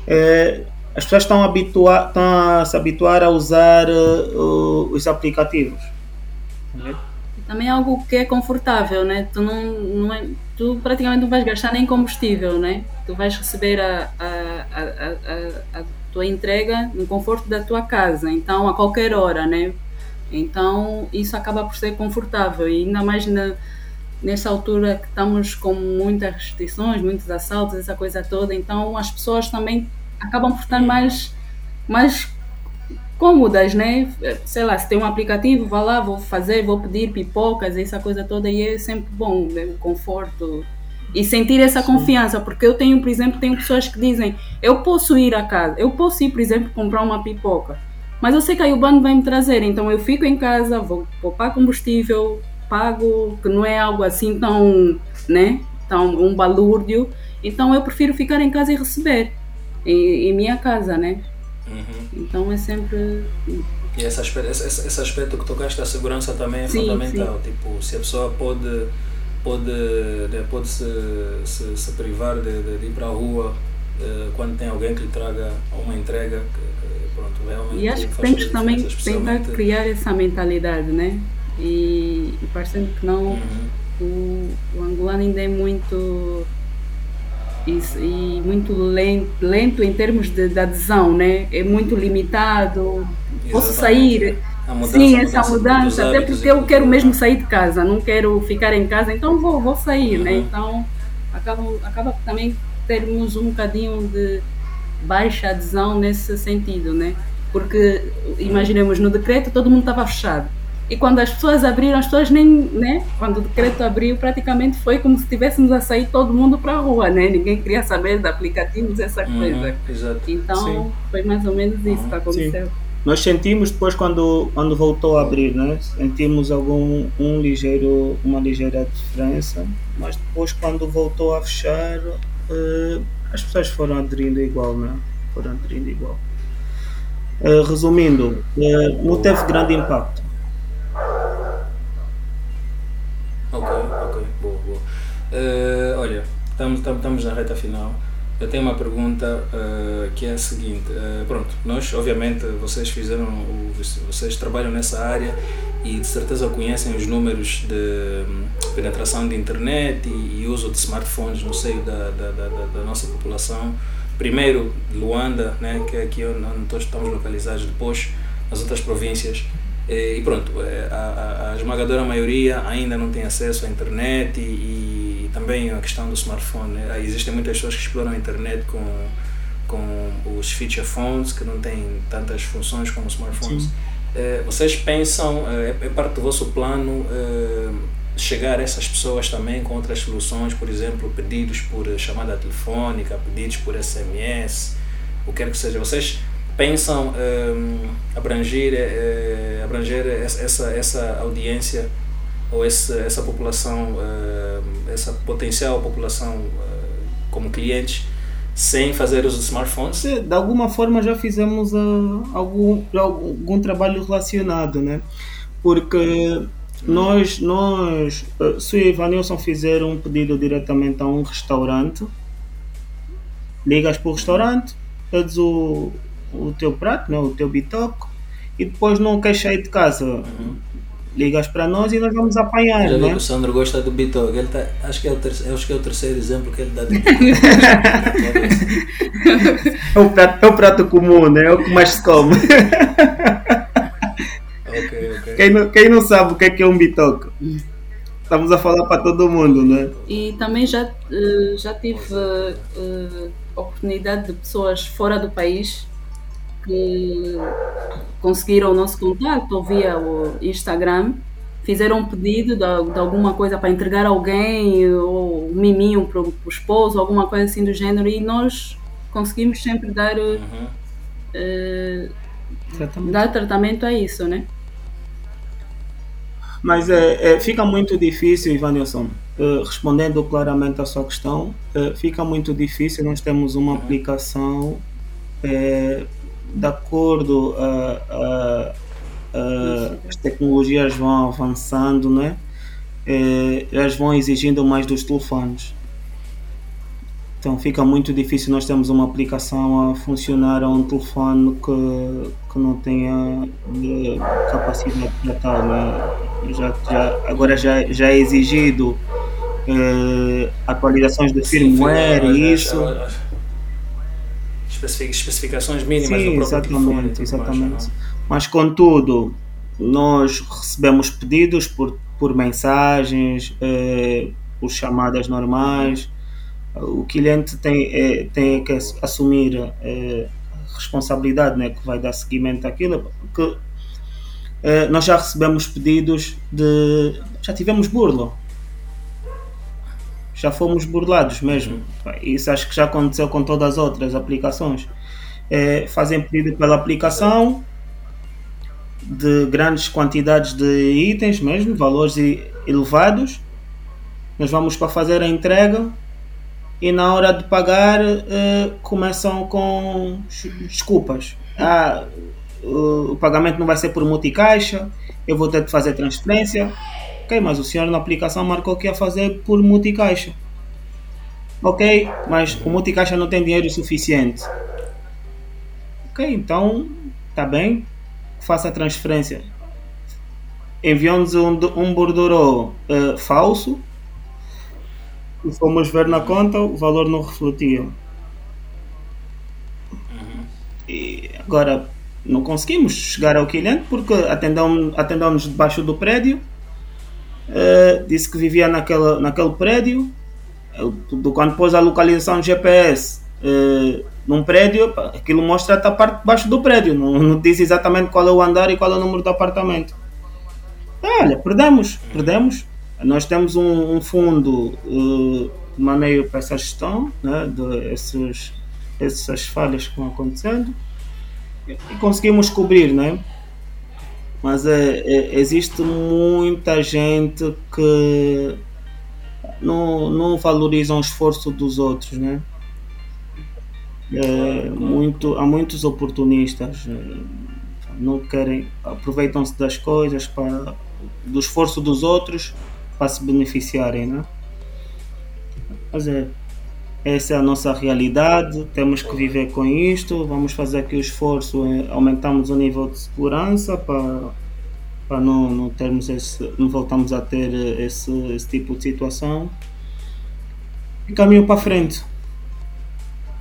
S2: Uh, as pessoas estão, habitua estão a se habituar a usar os aplicativos.
S3: Também é algo que é confortável, né? Tu não, não é, tu praticamente não vais gastar nem combustível, né? Tu vais receber a, a, a, a, tua entrega no conforto da tua casa, então a qualquer hora, né? Então isso acaba por ser confortável e ainda mais na, nessa altura que estamos com muitas restrições, muitos assaltos, essa coisa toda, então as pessoas também acabam por estar mais, mais cômodas, né? Sei lá, se tem um aplicativo, vá lá, vou fazer, vou pedir pipocas, essa coisa toda, e é sempre bom, né? o conforto. E sentir essa Sim. confiança, porque eu tenho, por exemplo, tenho pessoas que dizem, eu posso ir a casa, eu posso ir, por exemplo, comprar uma pipoca, mas eu sei que aí o bando vai me trazer, então eu fico em casa, vou poupar combustível, pago, que não é algo assim tão, né, tão um balúrdio, então eu prefiro ficar em casa e receber, em, em minha casa, né? Uhum. Então é sempre.
S1: E esse aspecto, esse, esse aspecto que tocaste da segurança também é sim, fundamental. Sim. Tipo, se a pessoa pode, pode, né, pode se, se, se privar de, de, de, ir para a rua eh, quando tem alguém que lhe traga uma entrega, que, que, pronto, realmente.
S3: E acho que temos também tentar criar essa mentalidade, né? E, e parecendo que não, uhum. o, o angolano ainda é muito e, e, muito lento, lento em termos de, de, adesão, né? É muito limitado. Posso sair. Mudança, Sim, essa mudança, mudança até porque eu quero mesmo sair de casa, não quero ficar em casa, então vou, vou sair, né? uhum. né? Então acaba, acaba também termos um bocadinho de baixa adesão nesse sentido, né? Porque imaginemos no decreto todo mundo estava fechado e quando as pessoas abriram, as pessoas nem, né? Quando o decreto abriu, praticamente foi como se estivéssemos a sair todo mundo para a rua, né? Ninguém queria saber de aplicativos, essa uhum, coisa. Exato. Então, Sim. foi mais ou menos isso uhum. que aconteceu. Sim.
S2: Nós sentimos depois quando, quando voltou a abrir, né? Sentimos algum um ligeiro, uma ligeira diferença, mas depois quando voltou a fechar, uh, as pessoas foram aderindo igual, né? Foram aderindo igual. Uh, resumindo, uh, não teve grande impacto
S1: Uh, olha, estamos, na reta final. Eu tenho uma pergunta uh, que é a seguinte: uh, pronto, nós, obviamente, vocês fizeram, o, vocês trabalham nessa área e de certeza conhecem os números de penetração de internet e, e, uso de smartphones no seio da, da, da, da, nossa população. Primeiro, Luanda, né, que é aqui onde nós estamos localizados, depois as outras províncias. E, e pronto, eh, a, a, a, esmagadora maioria ainda não tem acesso à internet e, também a questão do smartphone. Né? Existem muitas pessoas que exploram a internet com, com os feature phones, que não têm tantas funções como os smartphones. É, vocês pensam, é, é, parte do vosso plano é, chegar a essas pessoas também com outras soluções, por exemplo, pedidos por chamada telefônica, pedidos por SMS, o que quer que seja. Vocês pensam abranger, abranger essa, essa audiência ou esse, essa população, uh, essa potencial população uh, como clientes sem fazer uso de smartphones?
S2: De alguma forma já fizemos uh, algum, algum trabalho relacionado, né? Porque nós, nós se o Ivanilson fizer um pedido diretamente a um restaurante, ligas para o restaurante, pedes o, o teu prato, né? o teu bitoque, e depois não queres sair de casa. Uhum ligas para nós e nós vamos apanhar.
S1: Já vi
S2: né?
S1: que o Sandro gosta do Bitog. Ele tá, acho, que é o terceiro, acho que é o terceiro exemplo que ele dá de
S2: é, o prato, é o prato comum, né? é o que mais se come. okay, okay. Quem, não, quem não sabe o que é, que é um Bitog? Estamos a falar para todo mundo, né?
S3: E também já, eh, já tive uh, oportunidade de pessoas fora do país que conseguiram o nosso contato via o Instagram, fizeram um pedido de, de alguma coisa para entregar a alguém, ou um miminho para o esposo, alguma coisa assim do gênero, e nós conseguimos sempre dar, uhum. uh, tratamento. dar tratamento a isso, né?
S2: Mas é, é, fica muito difícil, Ivanilson, uh, respondendo claramente à sua questão, uh, fica muito difícil. Nós temos uma aplicação de acordo a, a, a, as tecnologias vão avançando, né? É, elas vão exigindo mais dos telefones. Então fica muito difícil nós termos uma aplicação a funcionar a um telefone que, que não tenha eh, capacidade para tal. Né? Já, já, agora já, já é exigido eh, atualizações de firmware e isso
S1: especificações mínimas
S2: Sim,
S1: do
S2: próprio exatamente, telefone, exatamente. Mais, Mas contudo, nós recebemos pedidos por, por mensagens, eh, por chamadas normais. O cliente tem, eh, tem que assumir eh, responsabilidade né, que vai dar seguimento àquilo, porque eh, nós já recebemos pedidos de. Já tivemos burla já fomos burlados mesmo. Isso acho que já aconteceu com todas as outras aplicações. É, fazem pedido pela aplicação de grandes quantidades de itens mesmo, valores elevados. Nós vamos para fazer a entrega e na hora de pagar eh, começam com desculpas. Ah, o pagamento não vai ser por multicaixa, eu vou ter de fazer transferência. Ok, mas o senhor na aplicação marcou que ia fazer por multicaixa. Ok, mas o multicaixa não tem dinheiro suficiente. Ok, então tá bem, faça a transferência. enviou-nos um, um borderô uh, falso e fomos ver na conta, o valor não refletia. E agora não conseguimos chegar ao cliente porque atendeu debaixo do prédio, uh, disse que vivia naquela, naquele prédio, do quando pôs a localização GPS uh, num prédio, aquilo mostra a parte de baixo do prédio, não, não, diz exatamente qual é o andar e qual é o número do apartamento. Olha, perdemos, perdemos. Nós temos um, um fundo uh, de maneio para essa gestão, né, de esses, essas falhas que vão acontecendo e conseguimos cobrir, né? Mas é, é, existe muita gente que não, não valoriza o esforço dos outros, né? É, muito, há muitos oportunistas é, não querem aproveitam-se das coisas para do esforço dos outros para se beneficiarem, né? Mas é essa é a nossa realidade, temos que viver com isto, vamos fazer aqui o esforço, aumentamos o nível de segurança para, para não, não termos esse, não voltamos a ter esse, esse tipo de situação e caminho para frente.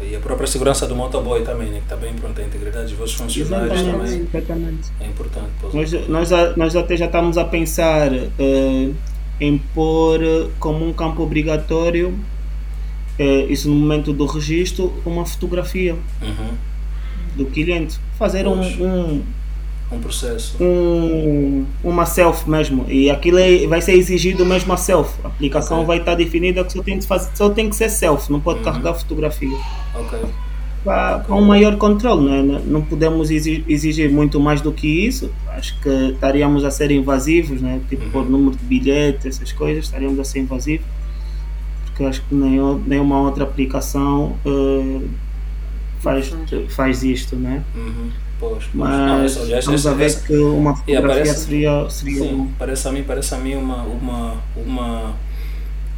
S1: E a própria segurança do motoboy também, né, que está bem pronta, a integridade dos vossos funcionários exatamente, também exatamente. é importante.
S2: Nós, nós, nós até já estamos a pensar uh, em pôr como um campo obrigatório é, isso no momento do registro, uma fotografia uhum. do cliente. Fazer um, um,
S1: um, processo.
S2: Um, uma self mesmo. E aquilo é, vai ser exigido mesmo a self. A aplicação okay. vai estar definida que só tem que, fazer, só tem que ser self, não pode uhum. carregar fotografia.
S1: Ok.
S2: Para, um maior controle, não, é? não podemos exigir muito mais do que isso. Acho que estaríamos a ser invasivos, né? tipo uhum. por número de bilhetes, essas coisas, estaríamos a ser invasivos porque acho que nem, nenhuma outra aplicação uh, faz, faz isto, né?
S1: Uhum. Pois,
S2: Mas não, aliás, vamos a ver que uma fotografia parece, seria, seria
S1: sim, parece a mim parece a mim uma uma uma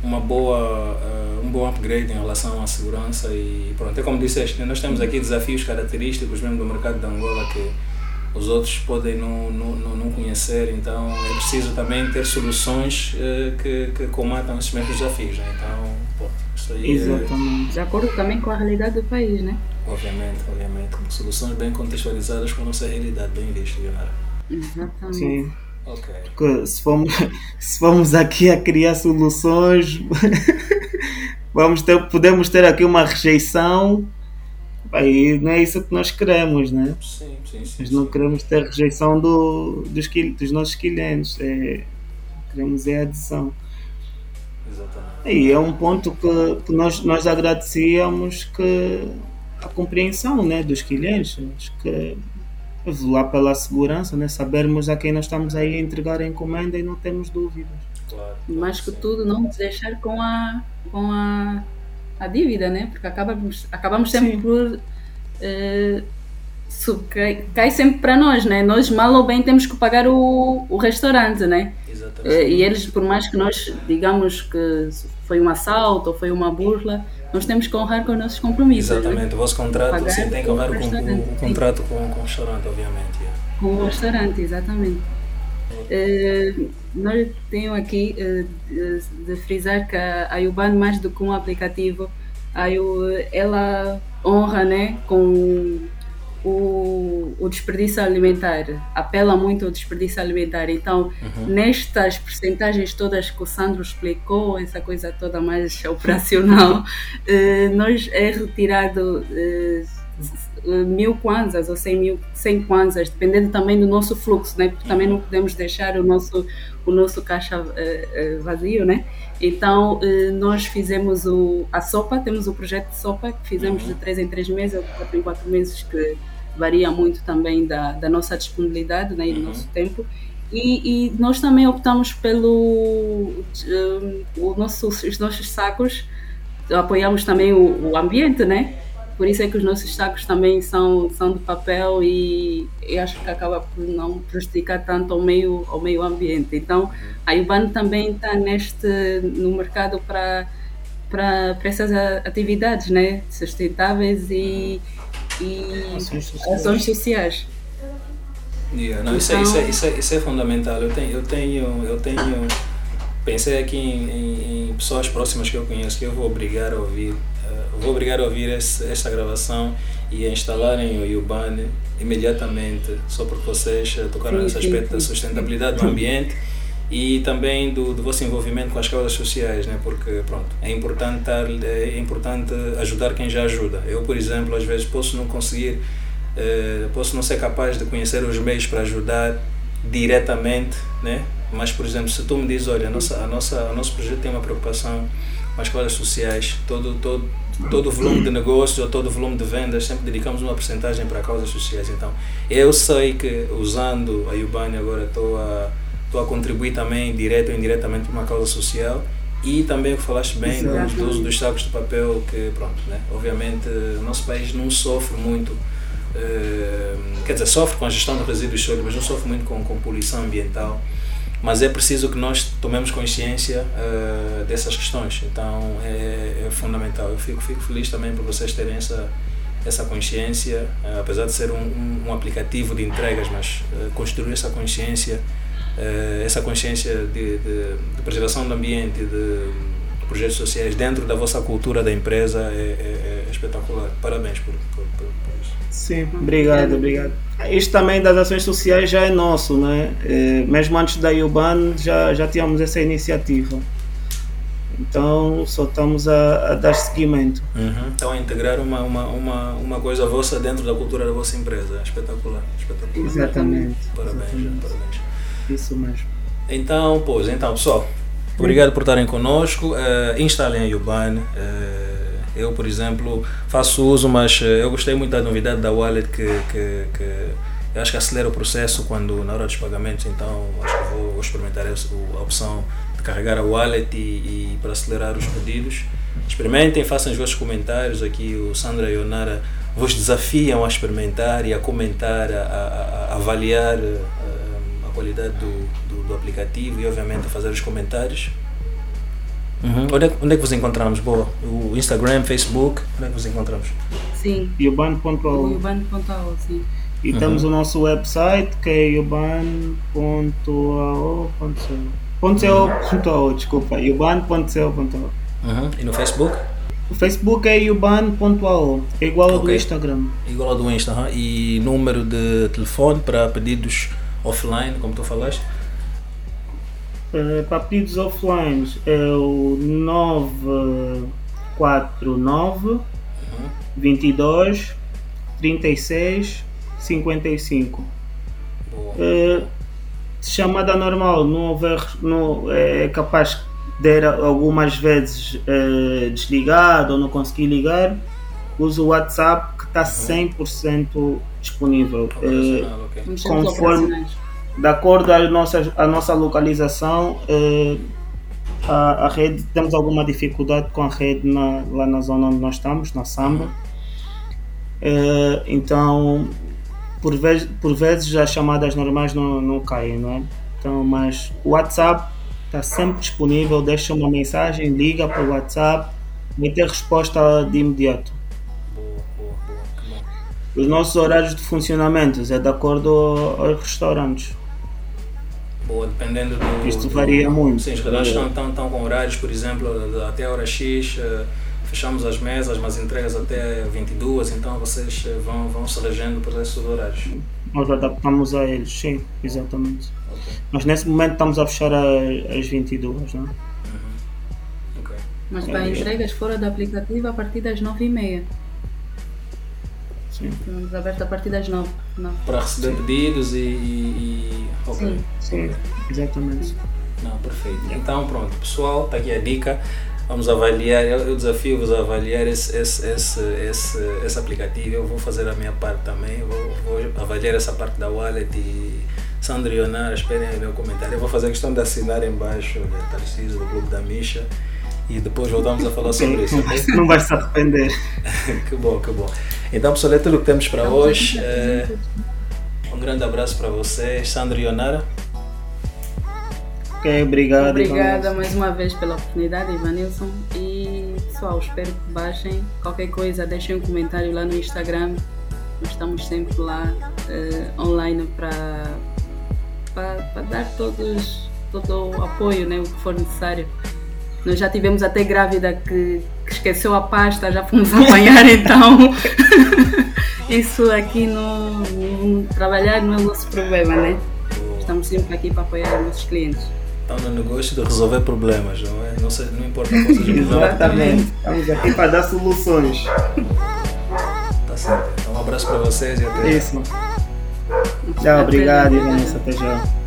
S1: uma boa uh, um bom upgrade em relação à segurança e pronto é como disseste nós temos aqui desafios característicos mesmo do mercado de Angola que os outros podem não, não, não conhecer, então é preciso também ter soluções uh, que, que combatam esses mesmos desafios. Né? Então, pô, isso aí
S3: é Exatamente. É... De acordo também com a realidade do país, né?
S1: Obviamente, obviamente. Soluções bem contextualizadas com a nossa realidade, bem visto, Leonardo.
S3: Exatamente.
S2: Sim.
S1: Ok.
S2: Porque se formos, se formos aqui a criar soluções, vamos ter, podemos ter aqui uma rejeição Aí não é isso que nós queremos, né?
S1: Sim, sim, sim.
S2: Nós não
S1: sim.
S2: queremos ter rejeição do, dos, dos nossos clientes. É, queremos é a adição.
S1: Exatamente.
S2: E é um ponto que, que nós, nós agradecíamos que a compreensão né, dos clientes. Acho que lá pela segurança, né, sabermos a quem nós estamos aí a entregar a encomenda e não temos dúvidas.
S1: Claro,
S3: Mais que tudo, não nos deixar com a, com a a dívida, né? Porque acabamos, acabamos sempre Sim. por. Uh, cai, cai sempre para nós, né? Nós, mal ou bem, temos que pagar o, o restaurante, né?
S1: Exatamente. Uh,
S3: e eles, por mais que nós digamos que foi um assalto ou foi uma burla, nós temos que honrar com os nossos compromissos.
S1: Né? Exatamente, né? o vosso contrato, você tem que honrar com, o, o contrato com, com o restaurante, obviamente. Yeah.
S3: Com o restaurante, exatamente. Uh, nós tenho aqui de, de, frisar que a, Yuban, mais do que um aplicativo, a, ela honra né, com o, o desperdício alimentar, apela muito ao desperdício alimentar. Então, uhum. nestas percentagens todas que o Sandro explicou, essa coisa toda mais operacional, nós é retirado mil kwanzas ou cem mil, cem kwanzas, dependendo também do nosso fluxo, né? Porque também não podemos deixar o nosso o nosso caixa uh, uh, vazio, né? Então uh, nós fizemos o, a sopa, temos o projeto de sopa que fizemos uhum. de três em três meses, ou de quatro em quatro meses, que varia muito também da, da nossa disponibilidade né, e do uhum. nosso tempo. E, e, nós também optamos pelo o nosso, os nossos sacos, apoiamos também o, o ambiente, né? Por isso é que os nossos sacos também são, são de papel e eu acho que acaba por não prejudicar tanto ao meio, ao meio ambiente. Então, a Iban também está neste, no mercado para, para, para essas atividades né? sustentáveis e, e ações sociais.
S1: Yeah, não, isso, é, isso, é, isso, é, isso é fundamental. Eu tenho, eu tenho, eu tenho pensei aqui em, em, em, pessoas próximas que eu conheço que eu vou obrigar a ouvir, vou obrigar a ouvir esse, esta gravação e a instalarem o Yuban imediatamente, só porque vocês tocaram nesse aspecto da sustentabilidade do ambiente e também do, do vosso envolvimento com as causas sociais, né? porque pronto, é importante, estar, é importante ajudar quem já ajuda. Eu, por exemplo, às vezes posso não conseguir, eh, posso não ser capaz de conhecer os meios para ajudar diretamente, né? mas, por exemplo, se tu me dizes, olha, a nossa, a nossa, o nosso projeto tem uma preocupação com as causas sociais, todo, todo, todo o volume de negócios ou todo o volume de vendas, sempre dedicamos uma porcentagem para causas sociais. Então, eu sei que usando a Ubani agora estou a estou a contribuir também, direto ou indiretamente, para uma causa social. E também o que falaste bem do, uso dos sacos de papel, que pronto, né? obviamente o nosso país não sofre muito, uh, quer dizer, sofre com a gestão de resíduos sólidos, mas não sofre muito com, com poluição ambiental. Mas é preciso que nós tomemos consciência uh, dessas questões, então é, é, fundamental. Eu fico, fico feliz também por vocês terem essa, essa consciência, uh, apesar de ser um, um, um, aplicativo de entregas, mas construir essa consciência essa consciência de, de, de, preservação do ambiente, de projetos sociais dentro da vossa cultura da empresa é, é, é espetacular. Parabéns por, por, por, isso.
S2: Sim, obrigado, obrigado. Isto também das ações sociais já é nosso, né? É, mesmo antes da Uban já, já tínhamos essa iniciativa. Então só estamos a, a dar seguimento.
S1: Uhum. Então a integrar uma, uma, uma, uma coisa vossa dentro da cultura da vossa empresa. Espetacular. espetacular.
S2: Exatamente.
S1: Parabéns,
S2: Exatamente.
S1: parabéns.
S2: Isso mesmo.
S1: Então, pois, então pessoal, obrigado por estarem connosco. Uh, instalem a Yuban. Uh, eu, por exemplo, faço uso, mas uh, eu gostei muito da novidade da wallet que, que, que eu acho que acelera o processo quando na hora dos pagamentos, então acho que vou, experimentar a opção de carregar a wallet e, e, para acelerar os pedidos. Experimentem, façam os vossos comentários aqui, o Sandra e o Nara vos desafiam a experimentar e a comentar, a, a, a avaliar qualidade do, do, do, aplicativo e obviamente a fazer os comentários. Uhum. Onde, é, onde é que vos encontramos? Boa. O Instagram, Facebook, onde é que vos encontramos?
S3: Sim.
S2: Yuban.ao.
S3: Yuban.ao, sim.
S2: E uhum. temos o nosso website que é yuban.ao.co. desculpa, yuban.co.ao.
S1: Uhum. E no Facebook?
S2: O Facebook é yuban.ao, é igual ao okay. do Instagram.
S1: Igual ao do Instagram. E número de telefone para pedidos offline, como tu falaste?
S2: Uh, para pedidos offline é o 949 uhum. 22 36 55. Uh, chamada normal, não houver, não, é capaz de ter algumas vezes uh, desligado ou não conseguir ligar, usa o WhatsApp que está 100% uhum disponível.
S1: É, okay.
S2: Conforme, de acordo à nossa, à nossa localização, é, a, a, rede, temos alguma dificuldade com a rede na, lá na zona onde nós estamos, na Samba. É, então, por, vez, por vezes as chamadas normais não, não caem, não é? Então, mas o WhatsApp está sempre disponível, deixa uma mensagem, liga para o WhatsApp, vai ter resposta de imediato. Os nossos horários de funcionamento é de acordo aos restaurantes.
S1: Boa, dependendo do.
S2: Isto varia muito.
S1: Sim, os restaurantes estão, estão, estão com horários, por exemplo, até a hora X, eh, fechamos as mesas, mas entregas até 22, então vocês eh, vão, vão se regendo por esses horários.
S2: Nós adaptamos a eles, sim, exatamente. Okay. Mas nesse momento estamos a fechar às 22, não é? Uhum.
S3: Okay. Mas para é, entregas fora do aplicativo a partir das 9h30.
S2: Sim.
S3: Estamos abertos a partir das 9.
S1: Para receber Sim. pedidos e. e,
S3: e... Sim.
S2: Sim, exatamente.
S1: Não, perfeito. Então, pronto, pessoal, está aqui a dica. Vamos avaliar, eu, eu desafio-vos a avaliar esse, esse, esse, esse, esse aplicativo. Eu vou fazer a minha parte também. Vou, vou avaliar essa parte da wallet e. Sandro e Onara, esperem aí meu comentário. Eu vou fazer a questão de assinar embaixo, né, Tarcísio, do Clube da Misha e depois voltamos a falar sobre isso.
S2: Okay? Não vai se arrepender.
S1: que bom, que bom. Então, pessoal, é tudo o que temos para hoje. É, um grande abraço para vocês. Sandro e Onara.
S2: Ok, obrigado.
S3: Obrigada mais uma vez pela oportunidade, Ivanilson. E pessoal, espero que baixem. Qualquer coisa, deixem um comentário lá no Instagram nós estamos sempre lá uh, online para dar todos, todo o apoio, né, o que for necessário. Nós já tivemos até grávida que, que esqueceu a pasta, já fomos apanhar então. Isso aqui no, no, trabalhar não é o nosso problema, né? Estamos sempre aqui para apoiar os nossos clientes.
S1: Estão no negócio de resolver problemas, não é? Não, sei, não importa qual seja o
S2: problema. Exatamente. Estamos aqui para dar soluções.
S1: Tá certo. Então um abraço para vocês e até
S2: Isso. Tchau, obrigado, Vanessa. Até já.